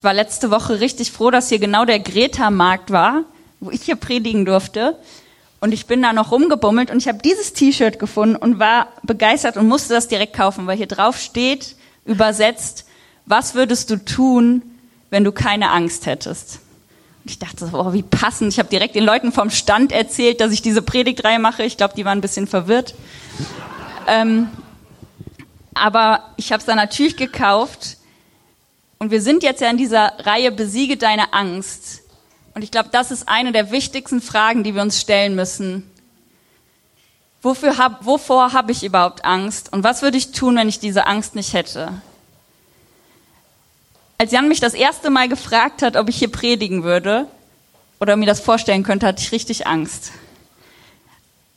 War letzte Woche richtig froh, dass hier genau der Greta-Markt war, wo ich hier predigen durfte. Und ich bin da noch rumgebummelt und ich habe dieses T-Shirt gefunden und war begeistert und musste das direkt kaufen, weil hier drauf steht, übersetzt, was würdest du tun, wenn du keine Angst hättest? Und ich dachte, oh, wie passend. Ich habe direkt den Leuten vom Stand erzählt, dass ich diese Predigtreihe mache. Ich glaube, die waren ein bisschen verwirrt. ähm, aber ich habe es dann natürlich gekauft und wir sind jetzt ja in dieser Reihe Besiege deine Angst. Und ich glaube, das ist eine der wichtigsten Fragen, die wir uns stellen müssen. Wofür hab, wovor habe ich überhaupt Angst? Und was würde ich tun, wenn ich diese Angst nicht hätte? Als Jan mich das erste Mal gefragt hat, ob ich hier predigen würde oder mir das vorstellen könnte, hatte ich richtig Angst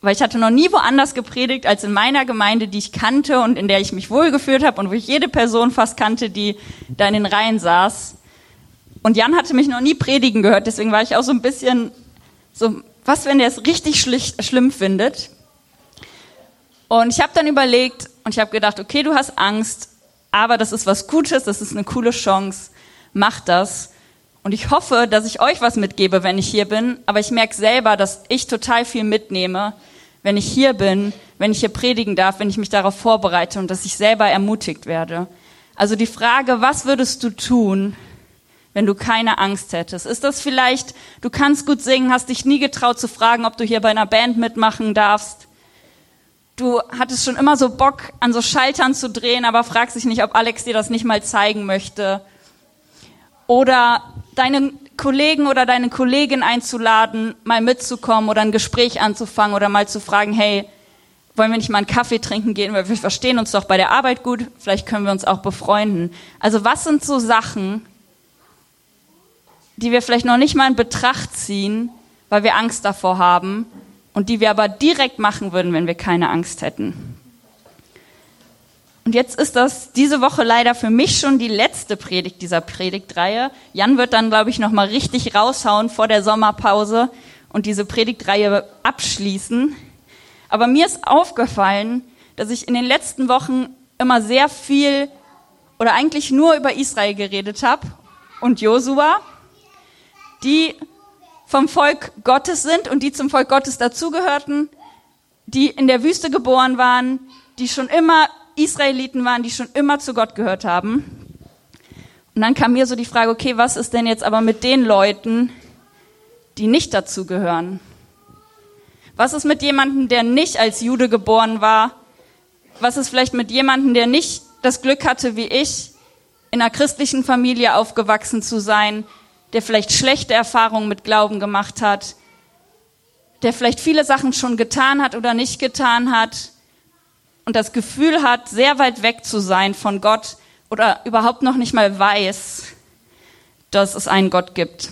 weil ich hatte noch nie woanders gepredigt als in meiner Gemeinde, die ich kannte und in der ich mich wohlgefühlt habe und wo ich jede Person fast kannte, die da in den Reihen saß. Und Jan hatte mich noch nie predigen gehört, deswegen war ich auch so ein bisschen so, was, wenn der es richtig schlimm findet? Und ich habe dann überlegt und ich habe gedacht, okay, du hast Angst, aber das ist was Gutes, das ist eine coole Chance, mach das. Und ich hoffe, dass ich euch was mitgebe, wenn ich hier bin, aber ich merke selber, dass ich total viel mitnehme, wenn ich hier bin, wenn ich hier predigen darf, wenn ich mich darauf vorbereite und dass ich selber ermutigt werde. Also die Frage, was würdest du tun, wenn du keine Angst hättest? Ist das vielleicht, du kannst gut singen, hast dich nie getraut zu fragen, ob du hier bei einer Band mitmachen darfst? Du hattest schon immer so Bock, an so Schaltern zu drehen, aber fragst dich nicht, ob Alex dir das nicht mal zeigen möchte. Oder deinen Kollegen oder deine Kollegin einzuladen, mal mitzukommen oder ein Gespräch anzufangen oder mal zu fragen, hey, wollen wir nicht mal einen Kaffee trinken gehen, weil wir verstehen uns doch bei der Arbeit gut, vielleicht können wir uns auch befreunden. Also was sind so Sachen, die wir vielleicht noch nicht mal in Betracht ziehen, weil wir Angst davor haben und die wir aber direkt machen würden, wenn wir keine Angst hätten? Und jetzt ist das diese Woche leider für mich schon die letzte Predigt dieser Predigtreihe. Jan wird dann, glaube ich, noch mal richtig raushauen vor der Sommerpause und diese Predigtreihe abschließen. Aber mir ist aufgefallen, dass ich in den letzten Wochen immer sehr viel oder eigentlich nur über Israel geredet habe und Josua, die vom Volk Gottes sind und die zum Volk Gottes dazugehörten, die in der Wüste geboren waren, die schon immer Israeliten waren, die schon immer zu Gott gehört haben. Und dann kam mir so die Frage, okay, was ist denn jetzt aber mit den Leuten, die nicht dazu gehören? Was ist mit jemandem, der nicht als Jude geboren war? Was ist vielleicht mit jemandem, der nicht das Glück hatte, wie ich, in einer christlichen Familie aufgewachsen zu sein, der vielleicht schlechte Erfahrungen mit Glauben gemacht hat, der vielleicht viele Sachen schon getan hat oder nicht getan hat, und das Gefühl hat, sehr weit weg zu sein von Gott oder überhaupt noch nicht mal weiß, dass es einen Gott gibt.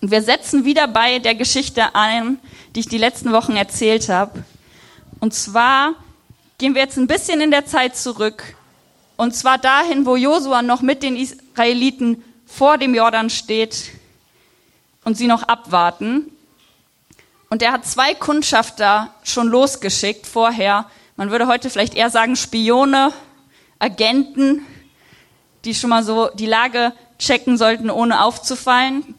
Und wir setzen wieder bei der Geschichte ein, die ich die letzten Wochen erzählt habe. Und zwar gehen wir jetzt ein bisschen in der Zeit zurück. Und zwar dahin, wo Josua noch mit den Israeliten vor dem Jordan steht und sie noch abwarten. Und er hat zwei Kundschafter schon losgeschickt vorher, man würde heute vielleicht eher sagen Spione, Agenten, die schon mal so die Lage checken sollten, ohne aufzufallen.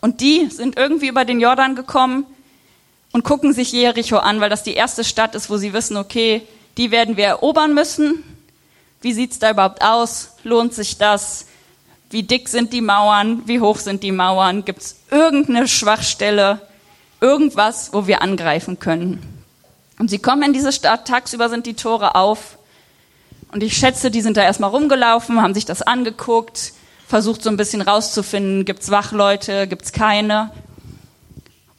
Und die sind irgendwie über den Jordan gekommen und gucken sich Jericho an, weil das die erste Stadt ist, wo sie wissen, okay, die werden wir erobern müssen. Wie sieht's da überhaupt aus? Lohnt sich das? Wie dick sind die Mauern? Wie hoch sind die Mauern? Gibt's irgendeine Schwachstelle? Irgendwas, wo wir angreifen können? Und sie kommen in diese Stadt, tagsüber sind die Tore auf. Und ich schätze, die sind da erstmal rumgelaufen, haben sich das angeguckt, versucht so ein bisschen rauszufinden, gibt's Wachleute, gibt's keine.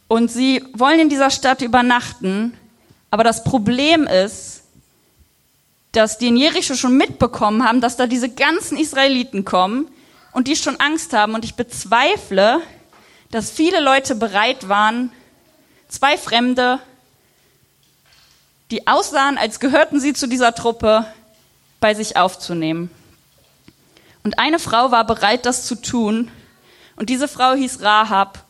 Und sie wollen in dieser Stadt übernachten, aber das Problem ist, dass die in Jericho schon mitbekommen haben, dass da diese ganzen Israeliten kommen und die schon Angst haben. Und ich bezweifle, dass viele Leute bereit waren, zwei Fremde die aussahen, als gehörten sie zu dieser Truppe, bei sich aufzunehmen. Und eine Frau war bereit, das zu tun. Und diese Frau hieß Rahab.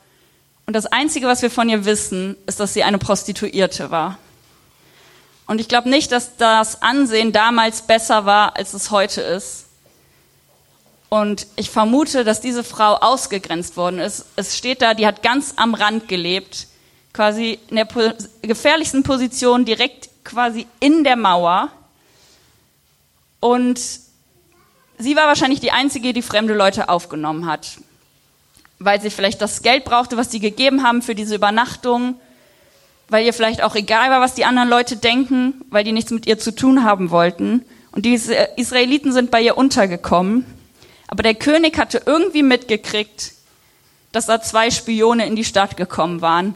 Und das Einzige, was wir von ihr wissen, ist, dass sie eine Prostituierte war. Und ich glaube nicht, dass das Ansehen damals besser war, als es heute ist. Und ich vermute, dass diese Frau ausgegrenzt worden ist. Es steht da, die hat ganz am Rand gelebt, quasi in der gefährlichsten Position, direkt quasi in der Mauer. Und sie war wahrscheinlich die Einzige, die fremde Leute aufgenommen hat, weil sie vielleicht das Geld brauchte, was die gegeben haben für diese Übernachtung, weil ihr vielleicht auch egal war, was die anderen Leute denken, weil die nichts mit ihr zu tun haben wollten. Und die Israeliten sind bei ihr untergekommen. Aber der König hatte irgendwie mitgekriegt, dass da zwei Spione in die Stadt gekommen waren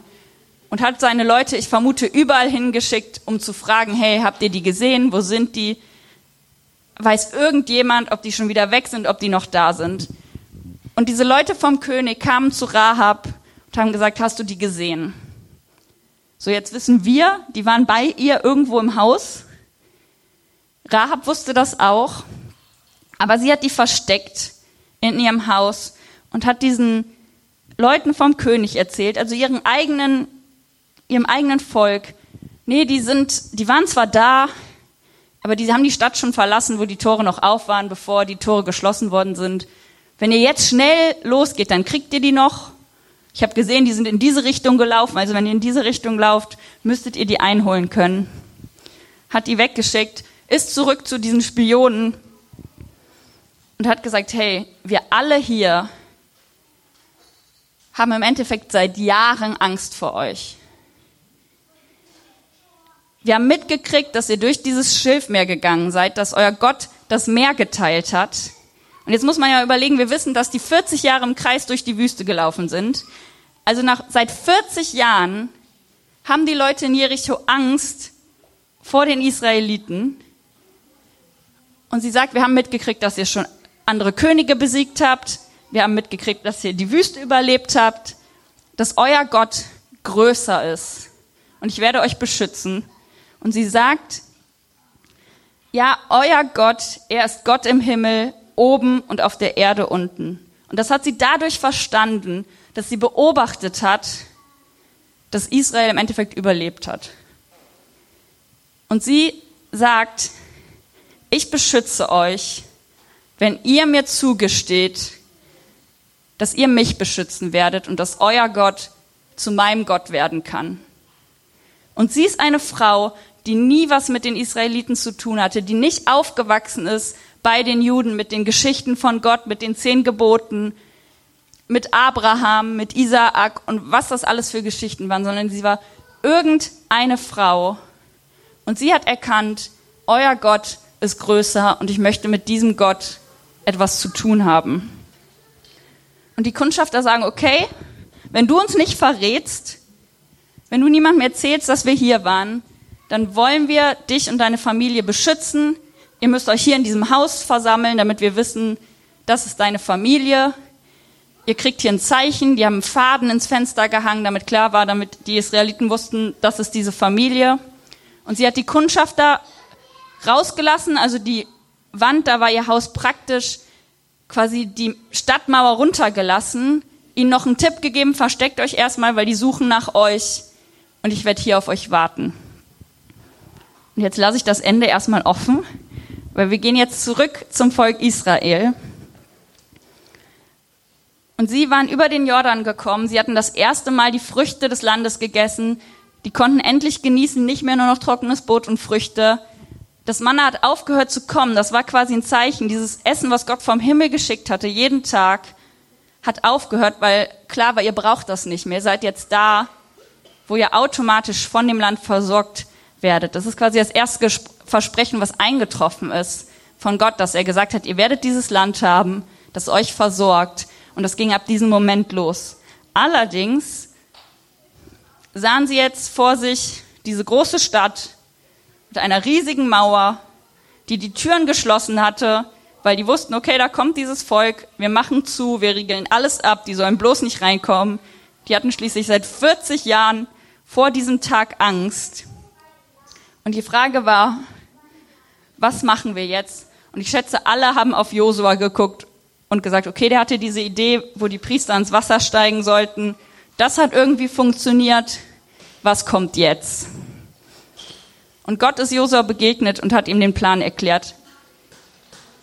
und hat seine Leute, ich vermute, überall hingeschickt, um zu fragen, hey, habt ihr die gesehen? Wo sind die? Weiß irgendjemand, ob die schon wieder weg sind, ob die noch da sind? Und diese Leute vom König kamen zu Rahab und haben gesagt, hast du die gesehen? So, jetzt wissen wir, die waren bei ihr irgendwo im Haus. Rahab wusste das auch aber sie hat die versteckt in ihrem Haus und hat diesen Leuten vom König erzählt, also ihren eigenen, ihrem eigenen Volk. Nee, die sind, die waren zwar da, aber die haben die Stadt schon verlassen, wo die Tore noch auf waren, bevor die Tore geschlossen worden sind. Wenn ihr jetzt schnell losgeht, dann kriegt ihr die noch. Ich habe gesehen, die sind in diese Richtung gelaufen. Also wenn ihr in diese Richtung lauft, müsstet ihr die einholen können. Hat die weggeschickt, ist zurück zu diesen Spionen und hat gesagt, hey, wir alle hier haben im Endeffekt seit Jahren Angst vor euch. Wir haben mitgekriegt, dass ihr durch dieses Schilfmeer gegangen seid, dass euer Gott das Meer geteilt hat. Und jetzt muss man ja überlegen, wir wissen, dass die 40 Jahre im Kreis durch die Wüste gelaufen sind. Also nach, seit 40 Jahren haben die Leute in Jericho Angst vor den Israeliten. Und sie sagt, wir haben mitgekriegt, dass ihr schon andere Könige besiegt habt. Wir haben mitgekriegt, dass ihr die Wüste überlebt habt, dass euer Gott größer ist. Und ich werde euch beschützen. Und sie sagt, ja, euer Gott, er ist Gott im Himmel, oben und auf der Erde unten. Und das hat sie dadurch verstanden, dass sie beobachtet hat, dass Israel im Endeffekt überlebt hat. Und sie sagt, ich beschütze euch wenn ihr mir zugesteht, dass ihr mich beschützen werdet und dass euer Gott zu meinem Gott werden kann. Und sie ist eine Frau, die nie was mit den Israeliten zu tun hatte, die nicht aufgewachsen ist bei den Juden mit den Geschichten von Gott, mit den zehn Geboten, mit Abraham, mit Isaak und was das alles für Geschichten waren, sondern sie war irgendeine Frau. Und sie hat erkannt, euer Gott ist größer und ich möchte mit diesem Gott etwas zu tun haben. Und die Kundschafter sagen, okay, wenn du uns nicht verrätst, wenn du niemandem erzählst, dass wir hier waren, dann wollen wir dich und deine Familie beschützen. Ihr müsst euch hier in diesem Haus versammeln, damit wir wissen, das ist deine Familie. Ihr kriegt hier ein Zeichen, die haben einen Faden ins Fenster gehangen, damit klar war, damit die Israeliten wussten, das ist diese Familie. Und sie hat die Kundschafter rausgelassen, also die Wand, da war ihr Haus praktisch quasi die Stadtmauer runtergelassen, ihnen noch einen Tipp gegeben, versteckt euch erstmal, weil die suchen nach euch und ich werde hier auf euch warten. Und jetzt lasse ich das Ende erstmal offen, weil wir gehen jetzt zurück zum Volk Israel. Und sie waren über den Jordan gekommen, sie hatten das erste Mal die Früchte des Landes gegessen, die konnten endlich genießen, nicht mehr nur noch trockenes Brot und Früchte, das Manna hat aufgehört zu kommen. Das war quasi ein Zeichen. Dieses Essen, was Gott vom Himmel geschickt hatte, jeden Tag, hat aufgehört, weil klar war, ihr braucht das nicht mehr. Ihr seid jetzt da, wo ihr automatisch von dem Land versorgt werdet. Das ist quasi das erste Versprechen, was eingetroffen ist von Gott, dass er gesagt hat, ihr werdet dieses Land haben, das euch versorgt. Und das ging ab diesem Moment los. Allerdings sahen sie jetzt vor sich diese große Stadt, mit einer riesigen Mauer, die die Türen geschlossen hatte, weil die wussten, okay, da kommt dieses Volk, wir machen zu, wir regeln alles ab, die sollen bloß nicht reinkommen. Die hatten schließlich seit 40 Jahren vor diesem Tag Angst. Und die Frage war, was machen wir jetzt? Und ich schätze, alle haben auf Josua geguckt und gesagt, okay, der hatte diese Idee, wo die Priester ans Wasser steigen sollten. Das hat irgendwie funktioniert. Was kommt jetzt? Und Gott ist Josua begegnet und hat ihm den Plan erklärt.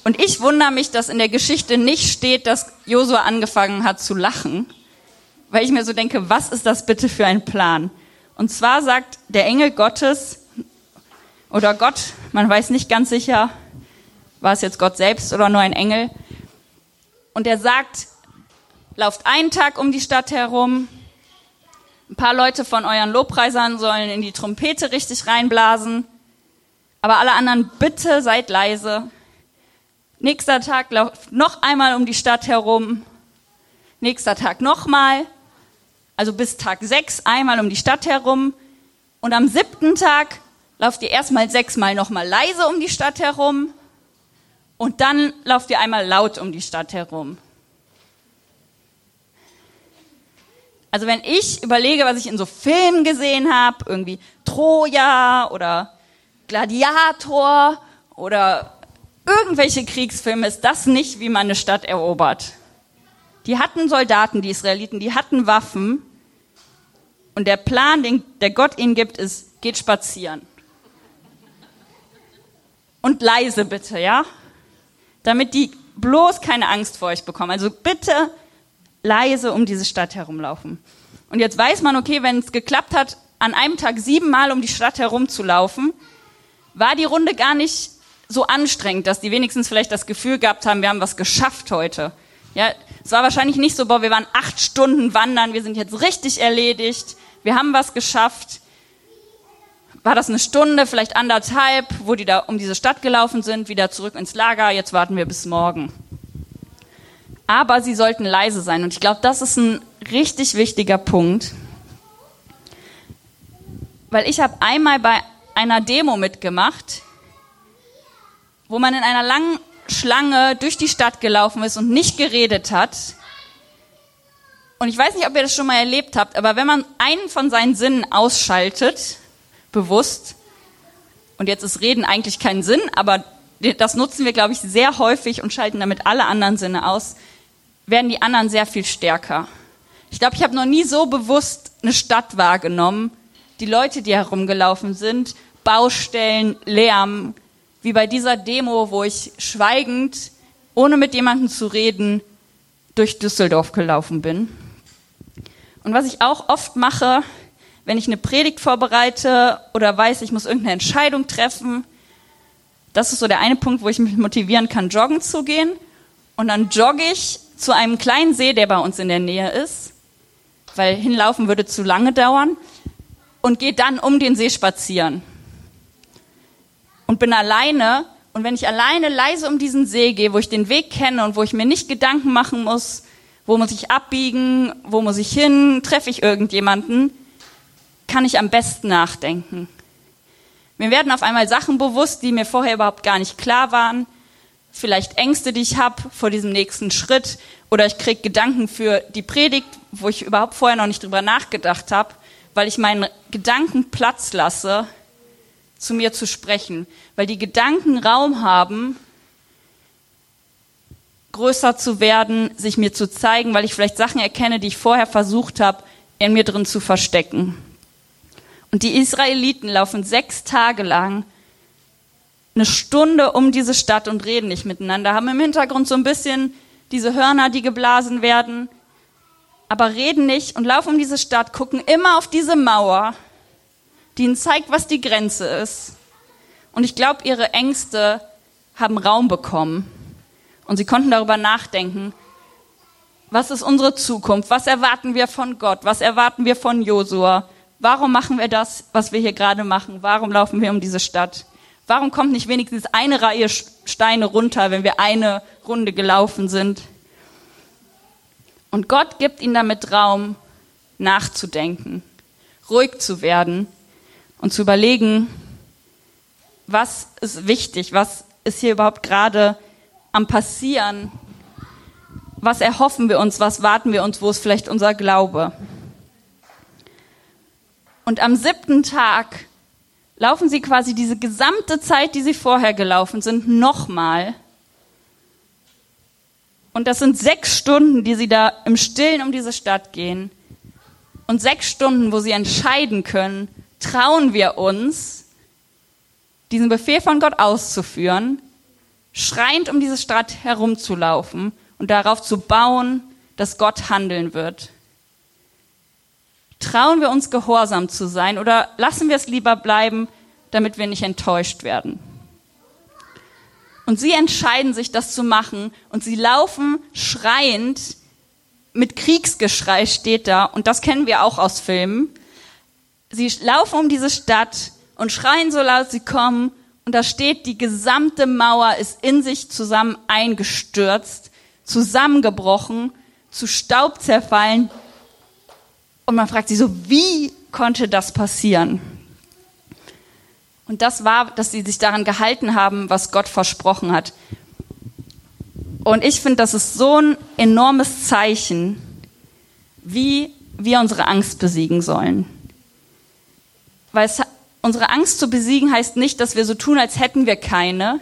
Und ich wundere mich, dass in der Geschichte nicht steht, dass Josua angefangen hat zu lachen, weil ich mir so denke, was ist das bitte für ein Plan? Und zwar sagt der Engel Gottes oder Gott, man weiß nicht ganz sicher, war es jetzt Gott selbst oder nur ein Engel, und er sagt, lauft einen Tag um die Stadt herum, ein paar Leute von euren Lobpreisern sollen in die Trompete richtig reinblasen, aber alle anderen bitte seid leise. Nächster Tag lauft noch einmal um die Stadt herum, nächster Tag nochmal, also bis Tag sechs einmal um die Stadt herum. Und am siebten Tag lauft ihr erstmal sechsmal nochmal leise um die Stadt herum und dann lauft ihr einmal laut um die Stadt herum. Also wenn ich überlege, was ich in so Filmen gesehen habe, irgendwie Troja oder Gladiator oder irgendwelche Kriegsfilme, ist das nicht, wie man eine Stadt erobert. Die hatten Soldaten, die Israeliten, die hatten Waffen. Und der Plan, den der Gott ihnen gibt, ist, geht spazieren. Und leise bitte, ja? Damit die bloß keine Angst vor euch bekommen. Also bitte leise um diese Stadt herumlaufen. Und jetzt weiß man, okay, wenn es geklappt hat, an einem Tag siebenmal um die Stadt herumzulaufen, war die Runde gar nicht so anstrengend, dass die wenigstens vielleicht das Gefühl gehabt haben, wir haben was geschafft heute. Ja, es war wahrscheinlich nicht so, boah, wir waren acht Stunden wandern, wir sind jetzt richtig erledigt, wir haben was geschafft. War das eine Stunde, vielleicht anderthalb, wo die da um diese Stadt gelaufen sind, wieder zurück ins Lager, jetzt warten wir bis morgen. Aber sie sollten leise sein. Und ich glaube, das ist ein richtig wichtiger Punkt. Weil ich habe einmal bei einer Demo mitgemacht, wo man in einer langen Schlange durch die Stadt gelaufen ist und nicht geredet hat. Und ich weiß nicht, ob ihr das schon mal erlebt habt, aber wenn man einen von seinen Sinnen ausschaltet, bewusst, und jetzt ist Reden eigentlich kein Sinn, aber das nutzen wir, glaube ich, sehr häufig und schalten damit alle anderen Sinne aus, werden die anderen sehr viel stärker. Ich glaube, ich habe noch nie so bewusst eine Stadt wahrgenommen, die Leute, die herumgelaufen sind, Baustellen, Lärm, wie bei dieser Demo, wo ich schweigend, ohne mit jemandem zu reden, durch Düsseldorf gelaufen bin. Und was ich auch oft mache, wenn ich eine Predigt vorbereite oder weiß, ich muss irgendeine Entscheidung treffen, das ist so der eine Punkt, wo ich mich motivieren kann, joggen zu gehen. Und dann jogge ich zu einem kleinen See, der bei uns in der Nähe ist, weil hinlaufen würde zu lange dauern, und gehe dann um den See spazieren und bin alleine. Und wenn ich alleine leise um diesen See gehe, wo ich den Weg kenne und wo ich mir nicht Gedanken machen muss, wo muss ich abbiegen, wo muss ich hin, treffe ich irgendjemanden, kann ich am besten nachdenken. Mir werden auf einmal Sachen bewusst, die mir vorher überhaupt gar nicht klar waren. Vielleicht Ängste, die ich habe vor diesem nächsten Schritt. Oder ich kriege Gedanken für die Predigt, wo ich überhaupt vorher noch nicht drüber nachgedacht habe, weil ich meinen Gedanken Platz lasse zu mir zu sprechen, weil die Gedanken Raum haben, größer zu werden, sich mir zu zeigen, weil ich vielleicht Sachen erkenne, die ich vorher versucht habe, in mir drin zu verstecken. Und die Israeliten laufen sechs Tage lang eine Stunde um diese Stadt und reden nicht miteinander, haben im Hintergrund so ein bisschen diese Hörner, die geblasen werden, aber reden nicht und laufen um diese Stadt, gucken immer auf diese Mauer die ihnen zeigt, was die Grenze ist. Und ich glaube, ihre Ängste haben Raum bekommen. Und sie konnten darüber nachdenken, was ist unsere Zukunft? Was erwarten wir von Gott? Was erwarten wir von Josua? Warum machen wir das, was wir hier gerade machen? Warum laufen wir um diese Stadt? Warum kommt nicht wenigstens eine Reihe Steine runter, wenn wir eine Runde gelaufen sind? Und Gott gibt ihnen damit Raum, nachzudenken, ruhig zu werden und zu überlegen, was ist wichtig, was ist hier überhaupt gerade am passieren, was erhoffen wir uns, was warten wir uns, wo ist vielleicht unser Glaube. Und am siebten Tag laufen sie quasi diese gesamte Zeit, die sie vorher gelaufen sind, nochmal. Und das sind sechs Stunden, die sie da im Stillen um diese Stadt gehen. Und sechs Stunden, wo sie entscheiden können, trauen wir uns, diesen Befehl von Gott auszuführen? schreiend um diese Stadt herumzulaufen und darauf zu bauen, dass Gott handeln wird? Trauen wir uns gehorsam zu sein oder lassen wir es lieber bleiben, damit wir nicht enttäuscht werden? Und sie entscheiden sich, das zu machen und sie laufen schreiend mit Kriegsgeschrei steht da und das kennen wir auch aus Filmen. Sie laufen um diese Stadt und schreien so laut sie kommen und da steht, die gesamte Mauer ist in sich zusammen eingestürzt, zusammengebrochen, zu Staub zerfallen. Und man fragt sich so, wie konnte das passieren? Und das war, dass sie sich daran gehalten haben, was Gott versprochen hat. Und ich finde, das ist so ein enormes Zeichen, wie wir unsere Angst besiegen sollen. Weil es Unsere Angst zu besiegen heißt nicht, dass wir so tun, als hätten wir keine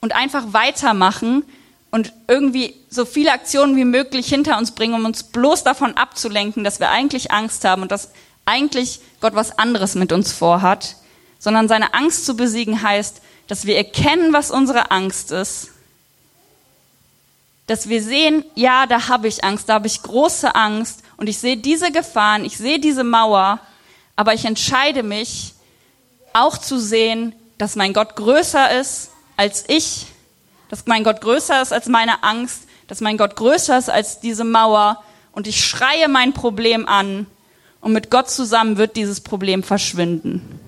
und einfach weitermachen und irgendwie so viele Aktionen wie möglich hinter uns bringen, um uns bloß davon abzulenken, dass wir eigentlich Angst haben und dass eigentlich Gott was anderes mit uns vorhat, sondern seine Angst zu besiegen heißt, dass wir erkennen, was unsere Angst ist, dass wir sehen, ja, da habe ich Angst, da habe ich große Angst und ich sehe diese Gefahren, ich sehe diese Mauer aber ich entscheide mich auch zu sehen, dass mein Gott größer ist als ich, dass mein Gott größer ist als meine Angst, dass mein Gott größer ist als diese Mauer und ich schreie mein Problem an und mit Gott zusammen wird dieses Problem verschwinden.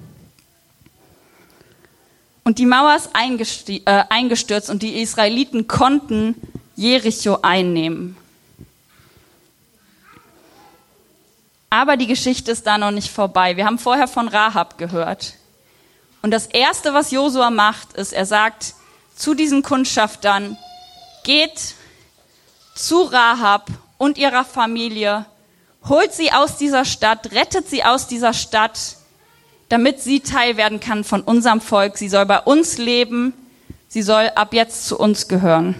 Und die Mauer ist äh, eingestürzt und die Israeliten konnten Jericho einnehmen. Aber die Geschichte ist da noch nicht vorbei. Wir haben vorher von Rahab gehört. Und das erste, was Josua macht, ist, er sagt zu diesen Kundschaftern, geht zu Rahab und ihrer Familie, holt sie aus dieser Stadt, rettet sie aus dieser Stadt, damit sie Teil werden kann von unserem Volk. Sie soll bei uns leben, sie soll ab jetzt zu uns gehören.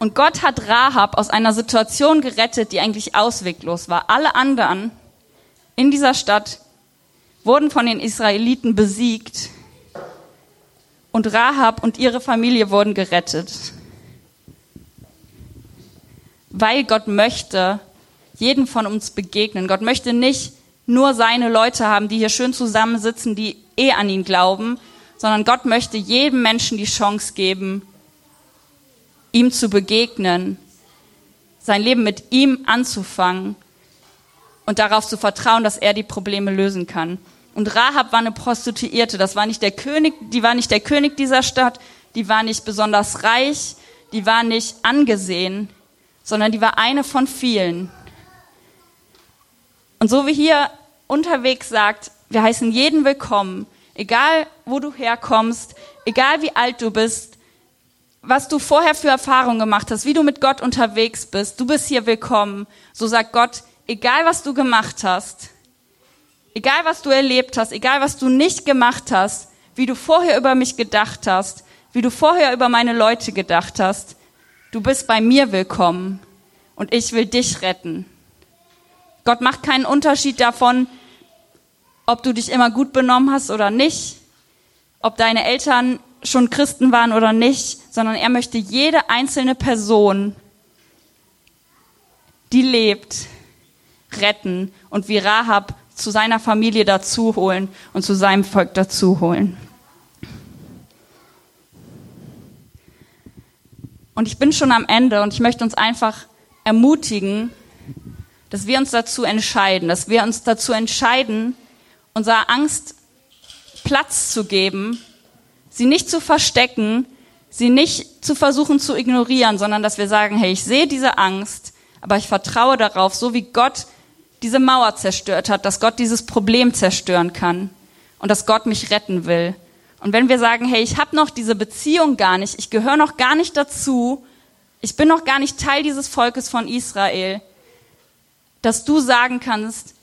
Und Gott hat Rahab aus einer Situation gerettet, die eigentlich ausweglos war. Alle anderen in dieser Stadt wurden von den Israeliten besiegt und Rahab und ihre Familie wurden gerettet. Weil Gott möchte jeden von uns begegnen. Gott möchte nicht nur seine Leute haben, die hier schön zusammensitzen, die eh an ihn glauben, sondern Gott möchte jedem Menschen die Chance geben, ihm zu begegnen, sein Leben mit ihm anzufangen und darauf zu vertrauen, dass er die Probleme lösen kann. Und Rahab war eine Prostituierte, das war nicht der König, die war nicht der König dieser Stadt, die war nicht besonders reich, die war nicht angesehen, sondern die war eine von vielen. Und so wie hier unterwegs sagt, wir heißen jeden willkommen, egal wo du herkommst, egal wie alt du bist, was du vorher für Erfahrungen gemacht hast, wie du mit Gott unterwegs bist, du bist hier willkommen. So sagt Gott, egal was du gemacht hast, egal was du erlebt hast, egal was du nicht gemacht hast, wie du vorher über mich gedacht hast, wie du vorher über meine Leute gedacht hast, du bist bei mir willkommen und ich will dich retten. Gott macht keinen Unterschied davon, ob du dich immer gut benommen hast oder nicht, ob deine Eltern schon Christen waren oder nicht, sondern er möchte jede einzelne Person, die lebt, retten und wie Rahab zu seiner Familie dazu holen und zu seinem Volk dazu holen. Und ich bin schon am Ende und ich möchte uns einfach ermutigen, dass wir uns dazu entscheiden, dass wir uns dazu entscheiden, unserer Angst Platz zu geben sie nicht zu verstecken, sie nicht zu versuchen zu ignorieren, sondern dass wir sagen, hey, ich sehe diese Angst, aber ich vertraue darauf, so wie Gott diese Mauer zerstört hat, dass Gott dieses Problem zerstören kann und dass Gott mich retten will. Und wenn wir sagen, hey, ich habe noch diese Beziehung gar nicht, ich gehöre noch gar nicht dazu, ich bin noch gar nicht Teil dieses Volkes von Israel, dass du sagen kannst,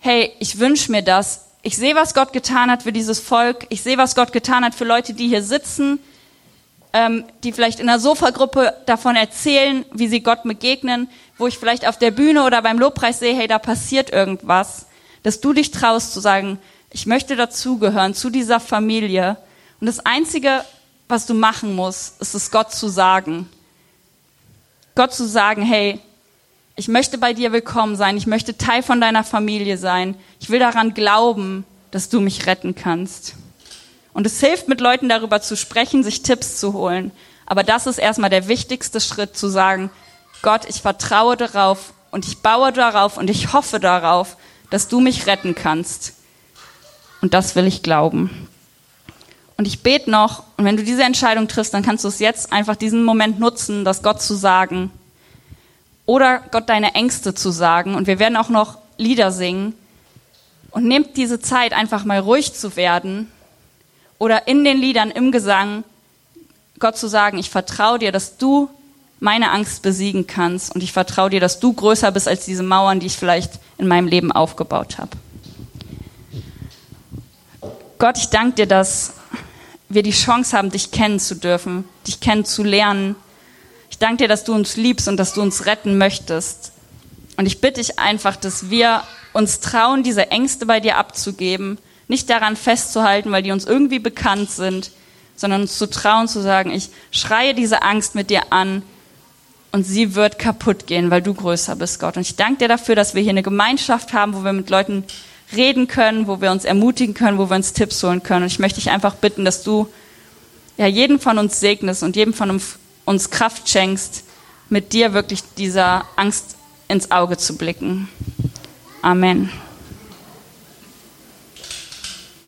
hey, ich wünsche mir das, ich sehe, was Gott getan hat für dieses Volk. Ich sehe, was Gott getan hat für Leute, die hier sitzen, ähm, die vielleicht in einer Sofagruppe davon erzählen, wie sie Gott begegnen, wo ich vielleicht auf der Bühne oder beim Lobpreis sehe, hey, da passiert irgendwas. Dass du dich traust zu sagen, ich möchte dazugehören, zu dieser Familie. Und das Einzige, was du machen musst, ist es Gott zu sagen. Gott zu sagen, hey, ich möchte bei dir willkommen sein, ich möchte Teil von deiner Familie sein, ich will daran glauben, dass du mich retten kannst. Und es hilft, mit Leuten darüber zu sprechen, sich Tipps zu holen. Aber das ist erstmal der wichtigste Schritt, zu sagen, Gott, ich vertraue darauf und ich baue darauf und ich hoffe darauf, dass du mich retten kannst. Und das will ich glauben. Und ich bete noch, und wenn du diese Entscheidung triffst, dann kannst du es jetzt einfach diesen Moment nutzen, das Gott zu sagen. Oder Gott deine Ängste zu sagen. Und wir werden auch noch Lieder singen. Und nehmt diese Zeit, einfach mal ruhig zu werden. Oder in den Liedern, im Gesang, Gott zu sagen, ich vertraue dir, dass du meine Angst besiegen kannst. Und ich vertraue dir, dass du größer bist als diese Mauern, die ich vielleicht in meinem Leben aufgebaut habe. Gott, ich danke dir, dass wir die Chance haben, dich kennen zu dürfen, dich kennenzulernen. Ich danke dir, dass du uns liebst und dass du uns retten möchtest. Und ich bitte dich einfach, dass wir uns trauen, diese Ängste bei dir abzugeben, nicht daran festzuhalten, weil die uns irgendwie bekannt sind, sondern uns zu trauen, zu sagen, ich schreie diese Angst mit dir an und sie wird kaputt gehen, weil du größer bist, Gott. Und ich danke dir dafür, dass wir hier eine Gemeinschaft haben, wo wir mit Leuten reden können, wo wir uns ermutigen können, wo wir uns Tipps holen können. Und ich möchte dich einfach bitten, dass du ja jeden von uns segnest und jedem von uns Kraft schenkst, mit dir wirklich dieser Angst ins Auge zu blicken. Amen.